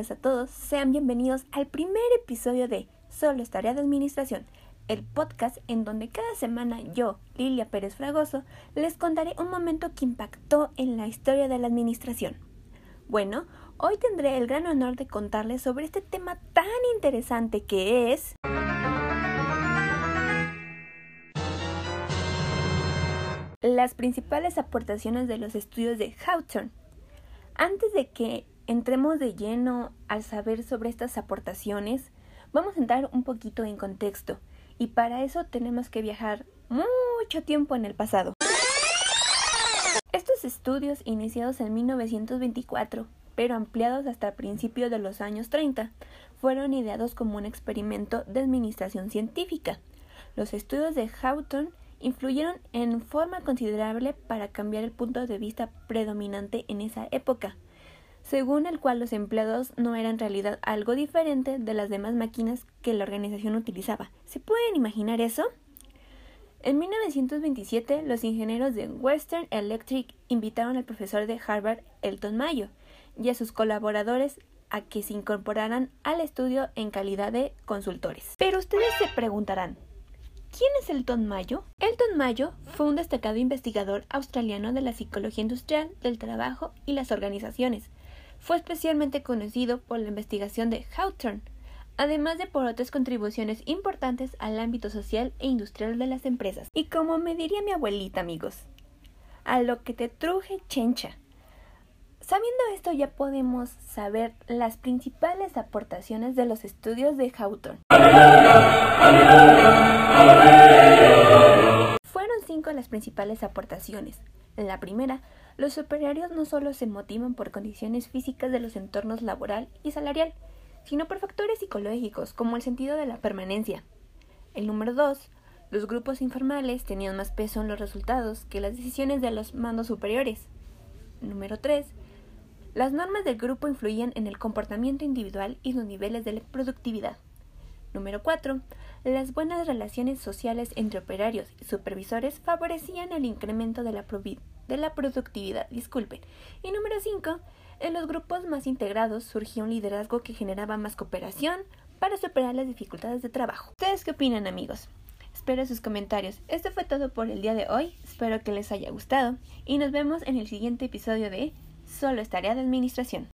tardes a todos. Sean bienvenidos al primer episodio de Solo es de administración, el podcast en donde cada semana yo, Lilia Pérez Fragoso, les contaré un momento que impactó en la historia de la administración. Bueno, hoy tendré el gran honor de contarles sobre este tema tan interesante que es... Las principales aportaciones de los estudios de Hawthorne. Antes de que entremos de lleno al saber sobre estas aportaciones, vamos a entrar un poquito en contexto y para eso tenemos que viajar mucho tiempo en el pasado. Estos estudios, iniciados en 1924, pero ampliados hasta principios de los años 30, fueron ideados como un experimento de administración científica. Los estudios de Hawthorne influyeron en forma considerable para cambiar el punto de vista predominante en esa época, según el cual los empleados no eran en realidad algo diferente de las demás máquinas que la organización utilizaba. ¿Se pueden imaginar eso? En 1927, los ingenieros de Western Electric invitaron al profesor de Harvard, Elton Mayo, y a sus colaboradores a que se incorporaran al estudio en calidad de consultores. Pero ustedes se preguntarán, ¿Quién es Elton Mayo? Elton Mayo fue un destacado investigador australiano de la psicología industrial, del trabajo y las organizaciones. Fue especialmente conocido por la investigación de Hawthorne, además de por otras contribuciones importantes al ámbito social e industrial de las empresas. Y como me diría mi abuelita, amigos, a lo que te truje chencha. Sabiendo esto ya podemos saber las principales aportaciones de los estudios de Hawthorne. Fueron cinco las principales aportaciones. La primera, los operarios no solo se motivan por condiciones físicas de los entornos laboral y salarial, sino por factores psicológicos como el sentido de la permanencia. El número dos, los grupos informales tenían más peso en los resultados que las decisiones de los mandos superiores. Número 3. Las normas del grupo influían en el comportamiento individual y los niveles de productividad. Número 4. Las buenas relaciones sociales entre operarios y supervisores favorecían el incremento de la, de la productividad, disculpen. Y número 5, en los grupos más integrados surgía un liderazgo que generaba más cooperación para superar las dificultades de trabajo. ¿Ustedes qué opinan amigos? Espero sus comentarios. Esto fue todo por el día de hoy, espero que les haya gustado y nos vemos en el siguiente episodio de Solo es tarea de administración.